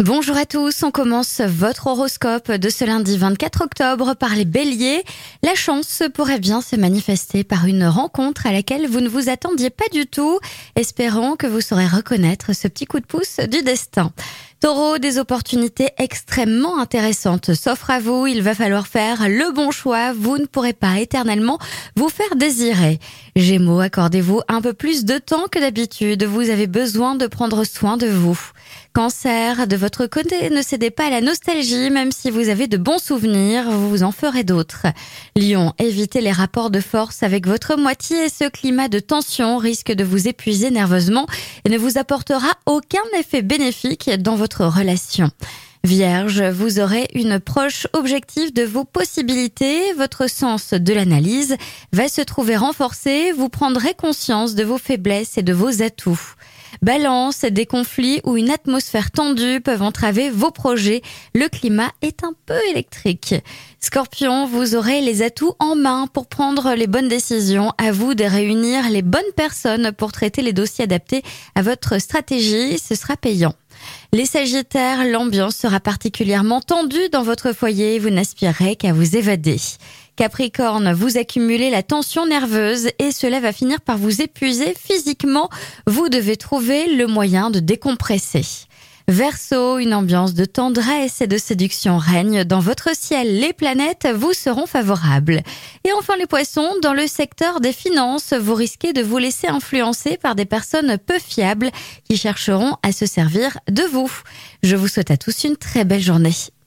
Bonjour à tous, on commence votre horoscope de ce lundi 24 octobre par les béliers. La chance pourrait bien se manifester par une rencontre à laquelle vous ne vous attendiez pas du tout. Espérons que vous saurez reconnaître ce petit coup de pouce du destin. Taureau, des opportunités extrêmement intéressantes s'offrent à vous. Il va falloir faire le bon choix. Vous ne pourrez pas éternellement vous faire désirer. Gémeaux, accordez-vous un peu plus de temps que d'habitude. Vous avez besoin de prendre soin de vous. Cancer, de votre côté, ne cédez pas à la nostalgie, même si vous avez de bons souvenirs, vous en ferez d'autres. Lion, évitez les rapports de force avec votre moitié. Ce climat de tension risque de vous épuiser nerveusement et ne vous apportera aucun effet bénéfique dans votre relation. Vierge, vous aurez une proche objective de vos possibilités, votre sens de l'analyse va se trouver renforcé, vous prendrez conscience de vos faiblesses et de vos atouts. Balance, des conflits ou une atmosphère tendue peuvent entraver vos projets. Le climat est un peu électrique. Scorpion, vous aurez les atouts en main pour prendre les bonnes décisions. À vous de réunir les bonnes personnes pour traiter les dossiers adaptés à votre stratégie. Ce sera payant. Les Sagittaires, l'ambiance sera particulièrement tendue dans votre foyer. Vous n'aspirerez qu'à vous évader. Capricorne, vous accumulez la tension nerveuse et cela va finir par vous épuiser physiquement. Vous devez trouver le moyen de décompresser. Verseau, une ambiance de tendresse et de séduction règne dans votre ciel. Les planètes vous seront favorables. Et enfin les poissons, dans le secteur des finances, vous risquez de vous laisser influencer par des personnes peu fiables qui chercheront à se servir de vous. Je vous souhaite à tous une très belle journée.